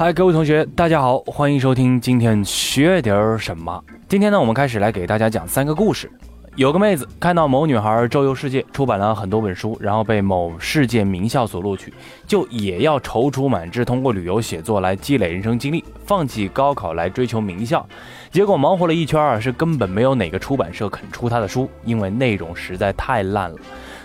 嗨，各位同学，大家好，欢迎收听今天学点儿什么。今天呢，我们开始来给大家讲三个故事。有个妹子看到某女孩周游世界，出版了很多本书，然后被某世界名校所录取，就也要踌躇满志，通过旅游写作来积累人生经历，放弃高考来追求名校。结果忙活了一圈啊，是根本没有哪个出版社肯出她的书，因为内容实在太烂了。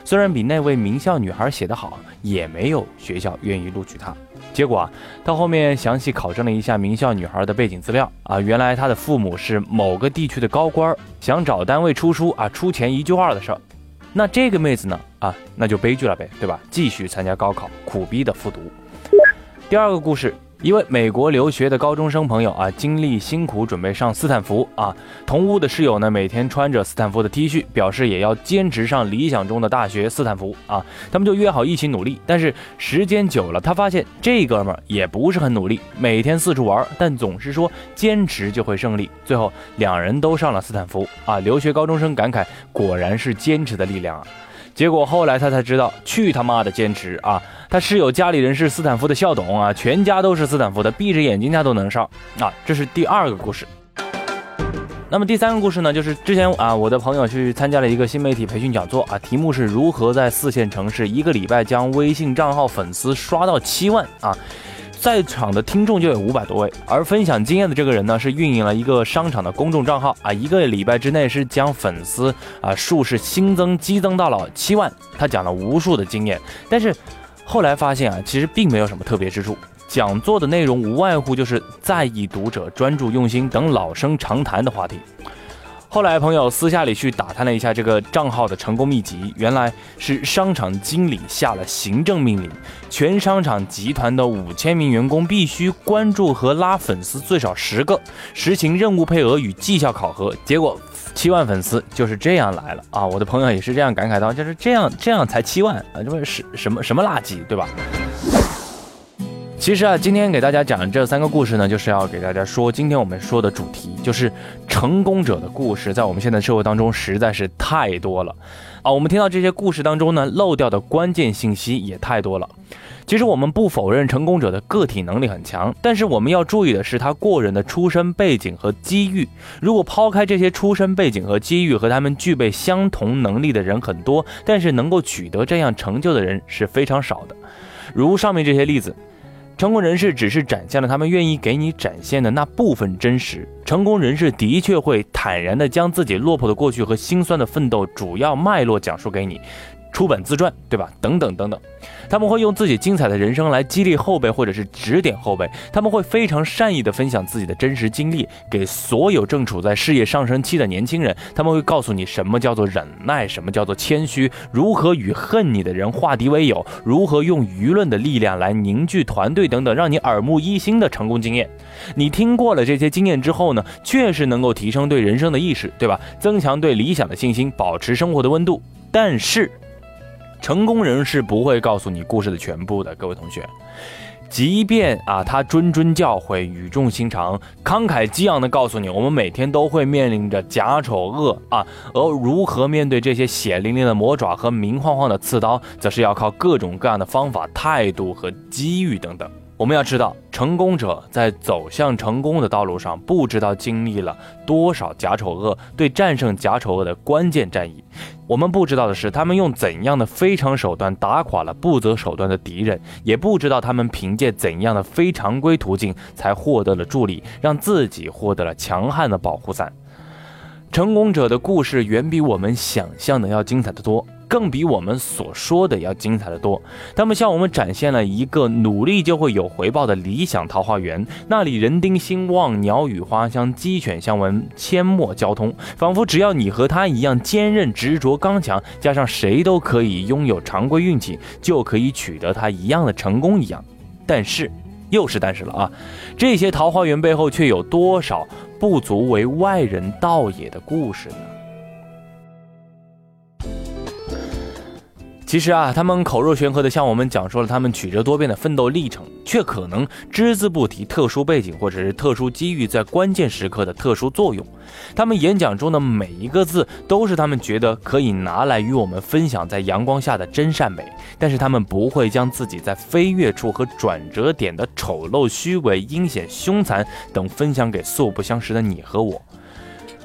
虽然比那位名校女孩写得好，也没有学校愿意录取她。结果啊，到后面详细考证了一下名校女孩的背景资料啊，原来她的父母是某个地区的高官，想找单位出书啊，出钱一句话的事儿。那这个妹子呢啊，那就悲剧了呗，对吧？继续参加高考，苦逼的复读。第二个故事。一位美国留学的高中生朋友啊，经历辛苦准备上斯坦福啊。同屋的室友呢，每天穿着斯坦福的 T 恤，表示也要坚持上理想中的大学斯坦福啊。他们就约好一起努力。但是时间久了，他发现这哥们儿也不是很努力，每天四处玩，但总是说坚持就会胜利。最后两人都上了斯坦福啊。留学高中生感慨，果然是坚持的力量啊。结果后来他才知道，去他妈的坚持啊！他室友家里人是斯坦福的校董啊，全家都是斯坦福的，闭着眼睛他都能上啊！这是第二个故事。那么第三个故事呢，就是之前啊，我的朋友去参加了一个新媒体培训讲座啊，题目是如何在四线城市一个礼拜将微信账号粉丝刷到七万啊。在场的听众就有五百多位，而分享经验的这个人呢，是运营了一个商场的公众账号啊，一个礼拜之内是将粉丝啊数是新增激增到了七万。他讲了无数的经验，但是后来发现啊，其实并没有什么特别之处。讲座的内容无外乎就是在意读者、专注用心等老生常谈的话题。后来朋友私下里去打探了一下这个账号的成功秘籍，原来是商场经理下了行政命令，全商场集团的五千名员工必须关注和拉粉丝最少十个，实行任务配额与绩效考核。结果七万粉丝就是这样来了啊！我的朋友也是这样感慨到，就是这样这样才七万啊，这不是什么什么垃圾，对吧？其实啊，今天给大家讲这三个故事呢，就是要给大家说，今天我们说的主题就是成功者的故事，在我们现在社会当中实在是太多了啊。我们听到这些故事当中呢，漏掉的关键信息也太多了。其实我们不否认成功者的个体能力很强，但是我们要注意的是他过人的出身背景和机遇。如果抛开这些出身背景和机遇，和他们具备相同能力的人很多，但是能够取得这样成就的人是非常少的。如上面这些例子。成功人士只是展现了他们愿意给你展现的那部分真实。成功人士的确会坦然地将自己落魄的过去和心酸的奋斗主要脉络讲述给你。出本自传，对吧？等等等等，他们会用自己精彩的人生来激励后辈，或者是指点后辈。他们会非常善意的分享自己的真实经历，给所有正处在事业上升期的年轻人。他们会告诉你什么叫做忍耐，什么叫做谦虚，如何与恨你的人化敌为友，如何用舆论的力量来凝聚团队等等，让你耳目一新的成功经验。你听过了这些经验之后呢，确实能够提升对人生的意识，对吧？增强对理想的信心，保持生活的温度。但是。成功人士不会告诉你故事的全部的，各位同学。即便啊，他谆谆教诲、语重心长、慷慨激昂地告诉你，我们每天都会面临着假丑恶啊，而如何面对这些血淋淋的魔爪和明晃晃的刺刀，则是要靠各种各样的方法、态度和机遇等等。我们要知道，成功者在走向成功的道路上，不知道经历了多少假丑恶，对战胜假丑恶的关键战役。我们不知道的是，他们用怎样的非常手段打垮了不择手段的敌人，也不知道他们凭借怎样的非常规途径才获得了助力，让自己获得了强悍的保护伞。成功者的故事远比我们想象的要精彩的多。更比我们所说的要精彩的多。他们向我们展现了一个努力就会有回报的理想桃花源，那里人丁兴旺，鸟语花香，鸡犬相闻，阡陌交通，仿佛只要你和他一样坚韧执着刚强，加上谁都可以拥有常规运气，就可以取得他一样的成功一样。但是，又是但是了啊！这些桃花源背后却有多少不足为外人道也的故事呢？其实啊，他们口若悬河地向我们讲述了他们曲折多变的奋斗历程，却可能只字不提特殊背景或者是特殊机遇在关键时刻的特殊作用。他们演讲中的每一个字，都是他们觉得可以拿来与我们分享在阳光下的真善美。但是他们不会将自己在飞跃处和转折点的丑陋、虚伪、阴险、凶残等分享给素不相识的你和我。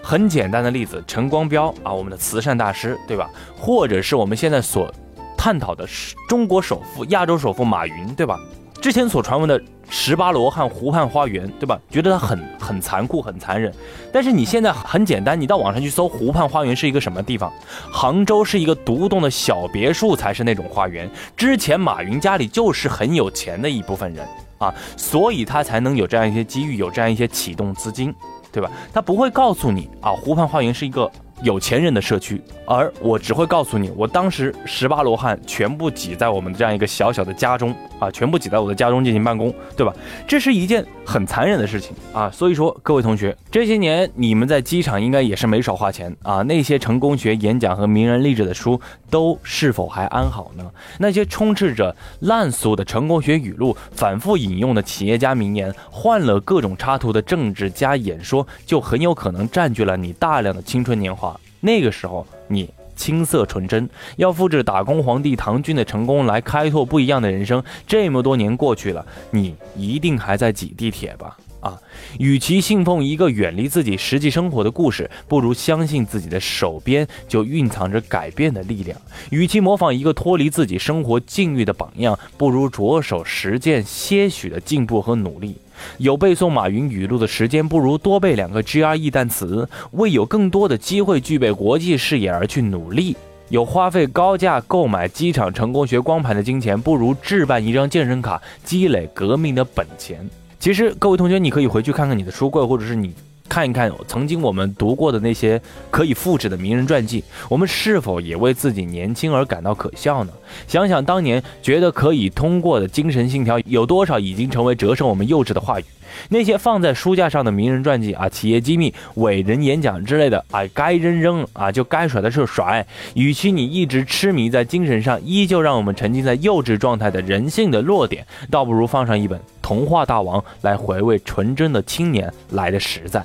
很简单的例子，陈光标啊，我们的慈善大师，对吧？或者是我们现在所。探讨的是中国首富、亚洲首富马云，对吧？之前所传闻的十八罗汉湖畔花园，对吧？觉得他很很残酷、很残忍。但是你现在很简单，你到网上去搜湖畔花园是一个什么地方？杭州是一个独栋的小别墅才是那种花园。之前马云家里就是很有钱的一部分人啊，所以他才能有这样一些机遇，有这样一些启动资金，对吧？他不会告诉你啊，湖畔花园是一个。有钱人的社区，而我只会告诉你，我当时十八罗汉全部挤在我们的这样一个小小的家中啊，全部挤在我的家中进行办公，对吧？这是一件很残忍的事情啊。所以说，各位同学，这些年你们在机场应该也是没少花钱啊。那些成功学演讲和名人励志的书，都是否还安好呢？那些充斥着烂俗的成功学语录、反复引用的企业家名言、换了各种插图的政治家演说，就很有可能占据了你大量的青春年华。那个时候你青涩纯真，要复制打工皇帝唐军的成功来开拓不一样的人生。这么多年过去了，你一定还在挤地铁吧？啊，与其信奉一个远离自己实际生活的故事，不如相信自己的手边就蕴藏着改变的力量；与其模仿一个脱离自己生活境遇的榜样，不如着手实践些许的进步和努力。有背诵马云语录的时间，不如多背两个 GRE 单词；为有更多的机会具备国际视野而去努力。有花费高价购买机场成功学光盘的金钱，不如置办一张健身卡，积累革命的本钱。其实，各位同学，你可以回去看看你的书柜，或者是你。看一看曾经我们读过的那些可以复制的名人传记，我们是否也为自己年轻而感到可笑呢？想想当年觉得可以通过的精神信条，有多少已经成为折射我们幼稚的话语？那些放在书架上的名人传记啊，企业机密、伟人演讲之类的啊，该扔扔啊，就该甩的时候甩。与其你一直痴迷在精神上，依旧让我们沉浸在幼稚状态的人性的弱点，倒不如放上一本《童话大王》来回味纯真的青年来的实在。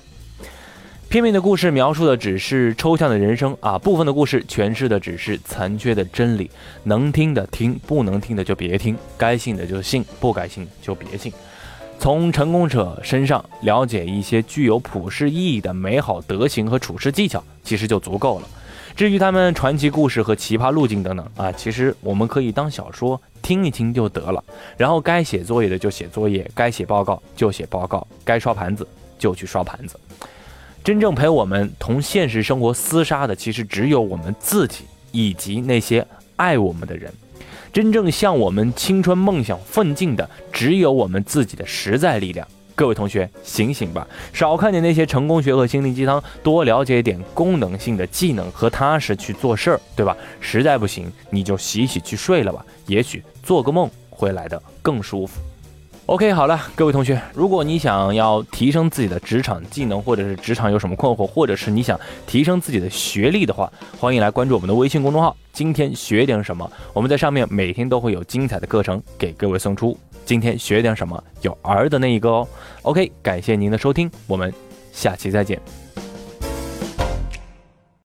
片面的故事描述的只是抽象的人生啊，部分的故事诠释的只是残缺的真理。能听的听，不能听的就别听。该信的就信，不该信的就别信。从成功者身上了解一些具有普世意义的美好德行和处事技巧，其实就足够了。至于他们传奇故事和奇葩路径等等啊，其实我们可以当小说听一听就得了。然后该写作业的就写作业，该写报告就写报告，该刷盘子就去刷盘子。真正陪我们同现实生活厮杀的，其实只有我们自己以及那些爱我们的人。真正向我们青春梦想奋进的，只有我们自己的实在力量。各位同学，醒醒吧，少看点那些成功学和心灵鸡汤，多了解一点功能性的技能和踏实去做事儿，对吧？实在不行，你就洗洗去睡了吧，也许做个梦会来的更舒服。OK，好了，各位同学，如果你想要提升自己的职场技能，或者是职场有什么困惑，或者是你想提升自己的学历的话，欢迎来关注我们的微信公众号。今天学点什么？我们在上面每天都会有精彩的课程给各位送出。今天学点什么？有儿的那一个哦。OK，感谢您的收听，我们下期再见。